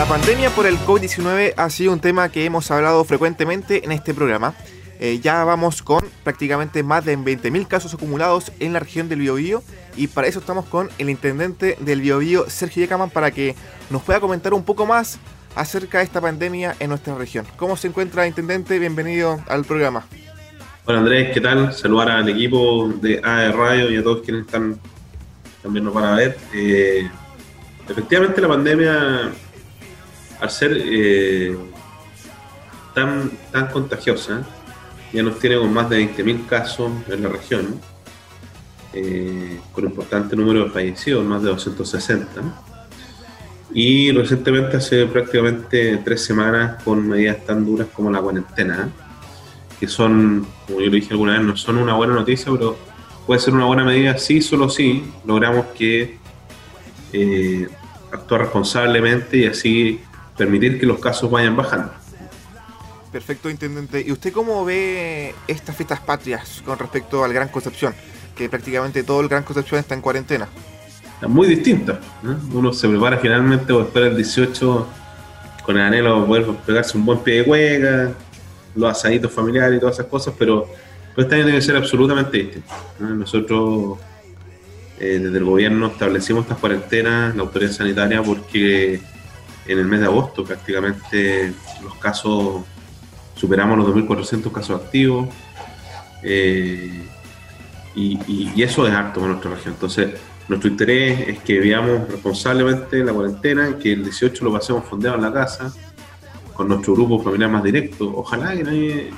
La pandemia por el COVID-19 ha sido un tema que hemos hablado frecuentemente en este programa. Eh, ya vamos con prácticamente más de 20.000 casos acumulados en la región del Biobío y para eso estamos con el intendente del Biobío, Sergio Yecaman, para que nos pueda comentar un poco más acerca de esta pandemia en nuestra región. ¿Cómo se encuentra, intendente? Bienvenido al programa. Hola Andrés, ¿qué tal? Saludar al equipo de AE Radio y a todos quienes están también nos van a ver. Eh, efectivamente la pandemia, al ser eh, tan, tan contagiosa, ya nos tiene con más de 20.000 casos en la región, eh, con un importante número de fallecidos, más de 260. Y recientemente, hace prácticamente tres semanas, con medidas tan duras como la cuarentena, que son, como yo lo dije alguna vez, no son una buena noticia, pero puede ser una buena medida si solo si logramos que eh, actuar responsablemente y así permitir que los casos vayan bajando. Perfecto, intendente. ¿Y usted cómo ve estas fiestas patrias con respecto al Gran Concepción? Que prácticamente todo el Gran Concepción está en cuarentena. Muy distinta. Uno se prepara finalmente o espera el 18 con el anhelo de poder pegarse un buen pie de hueca, los asaditos familiares y todas esas cosas, pero, pero este año tiene que ser absolutamente distinto. Nosotros eh, desde el gobierno establecimos estas cuarentenas, la autoridad sanitaria, porque en el mes de agosto prácticamente los casos superamos los 2.400 casos activos eh, y, eso es harto para nuestra región. Entonces, nuestro interés es que veamos responsablemente la cuarentena, que el 18 lo pasemos fondeado en la casa, con nuestro grupo familiar más directo. Ojalá que nadie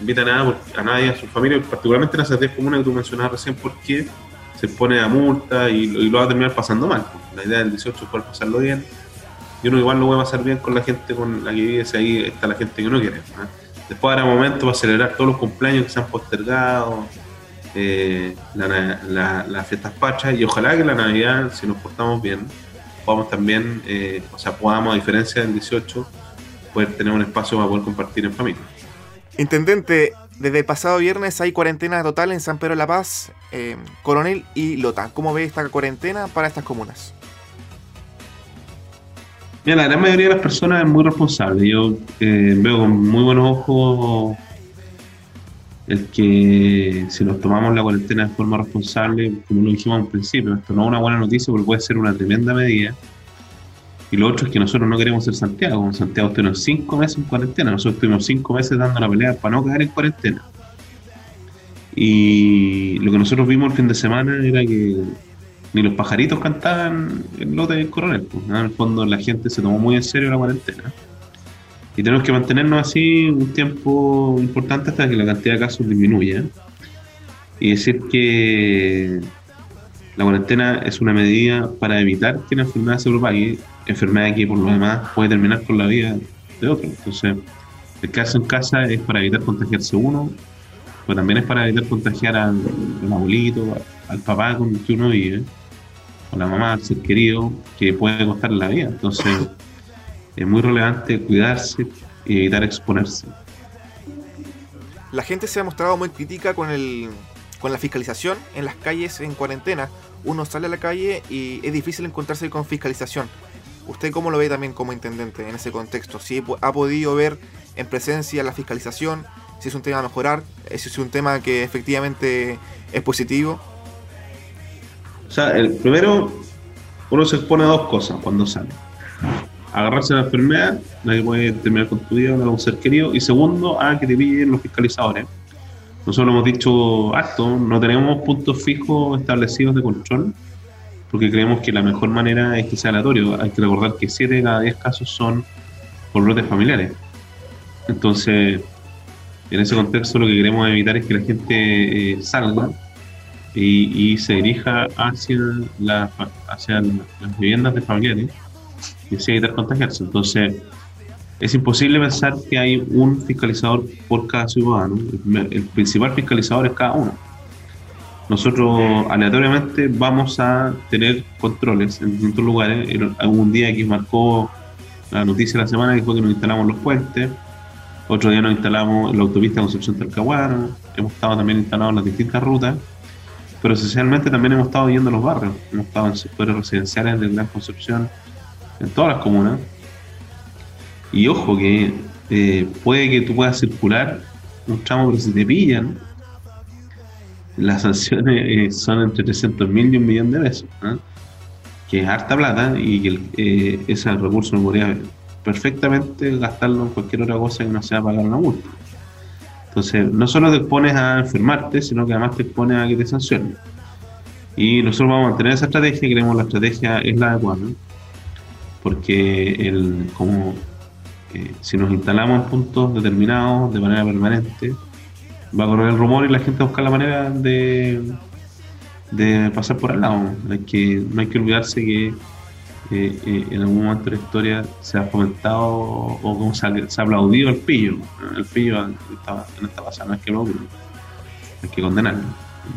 invite a, a nadie a su familia, particularmente en esas 10 comunas que tú mencionabas recién, porque se pone a multa y, lo va a terminar pasando mal. La idea del 18 es poder pasarlo bien. Y uno igual lo va a pasar bien con la gente con la que vive, si ahí está la gente que uno quiere. Después habrá momentos para celebrar todos los cumpleaños que se han postergado, eh, las fiestas pachas y ojalá que la Navidad, si nos portamos bien, podamos también, eh, o sea, podamos, a diferencia del 18, poder tener un espacio para poder compartir en familia. Intendente, desde pasado viernes hay cuarentena total en San Pedro de la Paz, eh, Coronel y Lota. ¿Cómo ve esta cuarentena para estas comunas? Mira, la gran mayoría de las personas es muy responsable. Yo eh, veo con muy buenos ojos el que si nos tomamos la cuarentena de forma responsable, como lo dijimos al principio, esto no es una buena noticia porque puede ser una tremenda medida. Y lo otro es que nosotros no queremos ser Santiago. Santiago estuvimos cinco meses en cuarentena. Nosotros estuvimos cinco meses dando la pelea para no caer en cuarentena. Y lo que nosotros vimos el fin de semana era que ni los pajaritos cantaban el lote del coronel. Pues, En el fondo la gente se tomó muy en serio la cuarentena. Y tenemos que mantenernos así un tiempo importante hasta que la cantidad de casos disminuya. Y decir que la cuarentena es una medida para evitar que la enfermedad se propague, enfermedad que por lo demás puede terminar con la vida de otro. Entonces, el caso en casa es para evitar contagiarse uno, pero también es para evitar contagiar al, abuelito, al papá con el que uno vive la mamá, ser querido, que puede costar la vida. Entonces, es muy relevante cuidarse y evitar exponerse. La gente se ha mostrado muy crítica con, el, con la fiscalización en las calles en cuarentena. Uno sale a la calle y es difícil encontrarse con fiscalización. ¿Usted cómo lo ve también como intendente en ese contexto? Si ha podido ver en presencia la fiscalización, si es un tema a mejorar, si es un tema que efectivamente es positivo. O sea, el primero, uno se expone a dos cosas cuando sale. Agarrarse a la enfermedad, nadie puede terminar con tu vida, con un ser querido. Y segundo, a que te pillen los fiscalizadores. Nosotros hemos dicho acto, no tenemos puntos fijos establecidos de control, porque creemos que la mejor manera es que sea aleatorio. Hay que recordar que 7 de cada 10 casos son por brotes familiares. Entonces, en ese contexto lo que queremos evitar es que la gente eh, salga y, se dirija hacia, la, hacia las viviendas de familiares y así evitar contagiarse. Entonces, es imposible pensar que hay un fiscalizador por cada ciudadano. El, principal fiscalizador es cada uno. Nosotros aleatoriamente vamos a tener controles en distintos lugares. Algún día que marcó la noticia de la semana que fue que nos instalamos los puentes. Otro día nos instalamos en la autopista Concepción Talcahuano. Hemos estado también instalados en las distintas rutas pero esencialmente también hemos estado yendo a los barrios, hemos estado en sectores residenciales de Gran Concepción, en todas las comunas, Y ojo que eh, puede que tú puedas circular un tramo, pero si te pillan, las sanciones eh, son entre 300 mil y un millón de pesos, ¿ah? que es harta plata y que eh, ese recurso no podría perfectamente gastarlo en cualquier otra cosa que no sea pagar una multa. Entonces, no solo te expones a enfermarte, sino que además te expones a que te sancionen. Y nosotros vamos a mantener esa estrategia, creemos que la estrategia es la adecuada, porque el, como eh, si nos instalamos en puntos determinados de manera permanente, va a correr el rumor y la gente va a buscar la manera de, de pasar por al lado. Que, no hay que olvidarse que eh, en algún momento de la historia se ha fomentado o como se ha, aplaudido el pillo. El pillo en esta pasada no es que lo hay que condenarlo.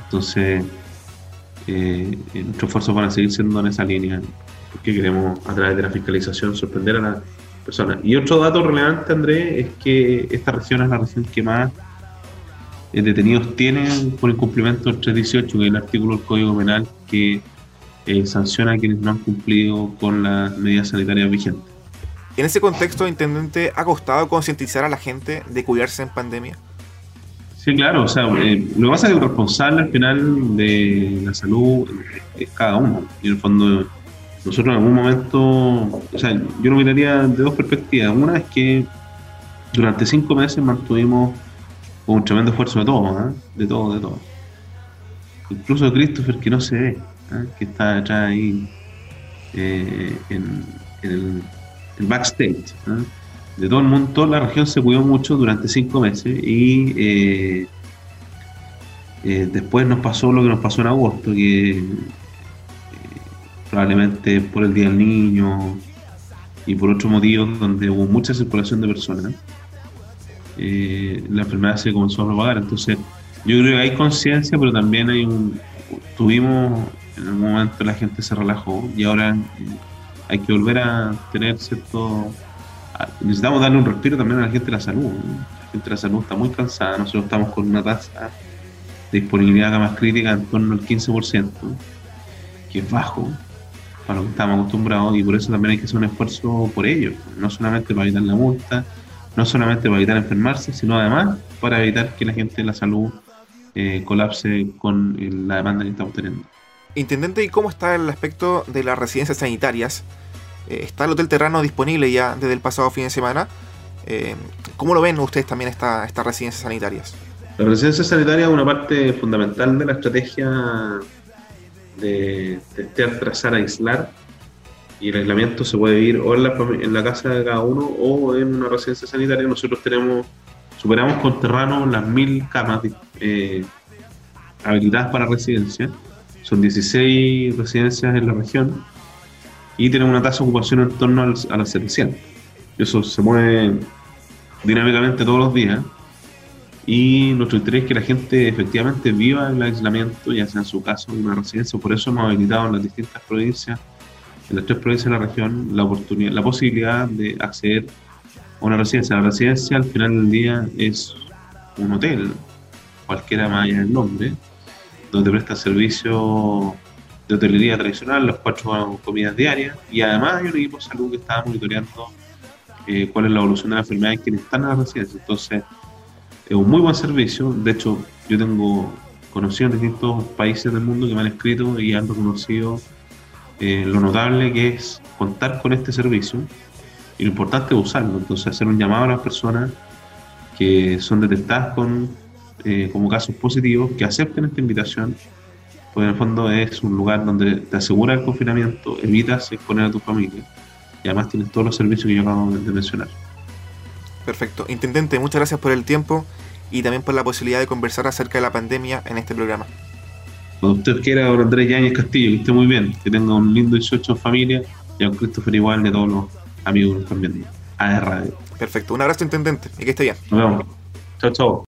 Entonces, eh, nuestros esfuerzos van a seguir siendo en esa línea, porque queremos a través de la fiscalización sorprender a las personas. Y otro dato relevante, Andrés, es que esta región es la región que más eh, detenidos tienen por incumplimiento del 318, que es el artículo del Código Penal que eh, sanciona a quienes no han cumplido con las medidas sanitarias vigentes. En ese contexto, Intendente, ¿ha costado concientizar a la gente de cuidarse en pandemia? Sí, claro, o sea, eh, lo que pasa es que el responsable al final de la salud es cada uno. Y en el fondo, nosotros en algún momento, o sea, yo lo miraría de dos perspectivas. Una es que durante cinco meses mantuvimos un tremendo esfuerzo de todo, ¿eh? de todo, de todo. Incluso de Christopher que no se ve, ¿eh? que está atrás ahí eh, en, el, backstage. De todo el mundo, toda la región se cuidó mucho durante cinco meses y después nos pasó lo que nos pasó en agosto, que probablemente por el Día del Niño y por otros motivos donde hubo mucha circulación de personas eh, la enfermedad se comenzó a propagar. Entonces, yo creo que hay conciencia, pero también hay un. Tuvimos, en un momento la gente se relajó y ahora hay que volver a tener cierto. necesitamos darle un respiro también a la gente de la salud. La gente de la salud está muy cansada, nosotros estamos con una tasa de disponibilidad más crítica en torno al 15%, que es bajo para lo que estamos acostumbrados y por eso también hay que hacer un esfuerzo por ello, no solamente para evitar la multa, no solamente para evitar enfermarse, sino además para evitar que la gente de la salud eh, colapse con la demanda que estamos teniendo. Intendente, ¿y cómo está el aspecto de las residencias sanitarias? Eh, ¿Está el Hotel Terrano disponible ya desde el pasado fin de semana? Eh, ¿Cómo lo ven ustedes también esta, estas residencias sanitarias? La residencia sanitaria es una parte fundamental de la estrategia de testear, trazar, aislar y el aislamiento se puede vivir o en la, en la casa de cada uno o en una residencia sanitaria. Nosotros tenemos, superamos con Terrano las mil camas eh, habilitadas para residencia. Son 16 residencias en la región y tenemos una tasa de ocupación en torno a las 700. Eso se mueve dinámicamente todos los días y nuestro interés es que la gente efectivamente viva el aislamiento, ya sea en su caso en una residencia. Por eso hemos habilitado en las distintas provincias en las tres provincias de la región la oportunidad, la posibilidad de acceder una residencia. La residencia al final del día es un hotel, cualquiera más allá del nombre, donde presta servicio de hotelería tradicional, las cuatro comidas diarias, y además hay un equipo de salud que está monitoreando eh, cuál es la evolución de la enfermedad en quienes están en la residencia. Entonces, es un muy buen servicio. De hecho, yo tengo conocidos en distintos países del mundo que me han escrito y han reconocido eh, lo notable que es contar con este servicio y lo importante es usarlo. Entonces, hacer un llamado a las personas que son detectadas con, eh, como casos positivos, que acepten esta invitación, porque en el fondo es un lugar donde te asegura el confinamiento, evitas exponer a tu familia y además tienes todos los servicios que yo acabo de mencionar. Perfecto. Intendente, muchas gracias por el tiempo y también por la posibilidad de conversar acerca de la pandemia en este programa. Cuando usted quiera, don Andrés Yáñez Castillo, que esté muy bien, que tenga un lindo 18 en familia y a un Christopher igual de todos los amigos viendo. A Radio. Perfecto, un abrazo intendente y que esté bien. Nos vemos. Chao, chao.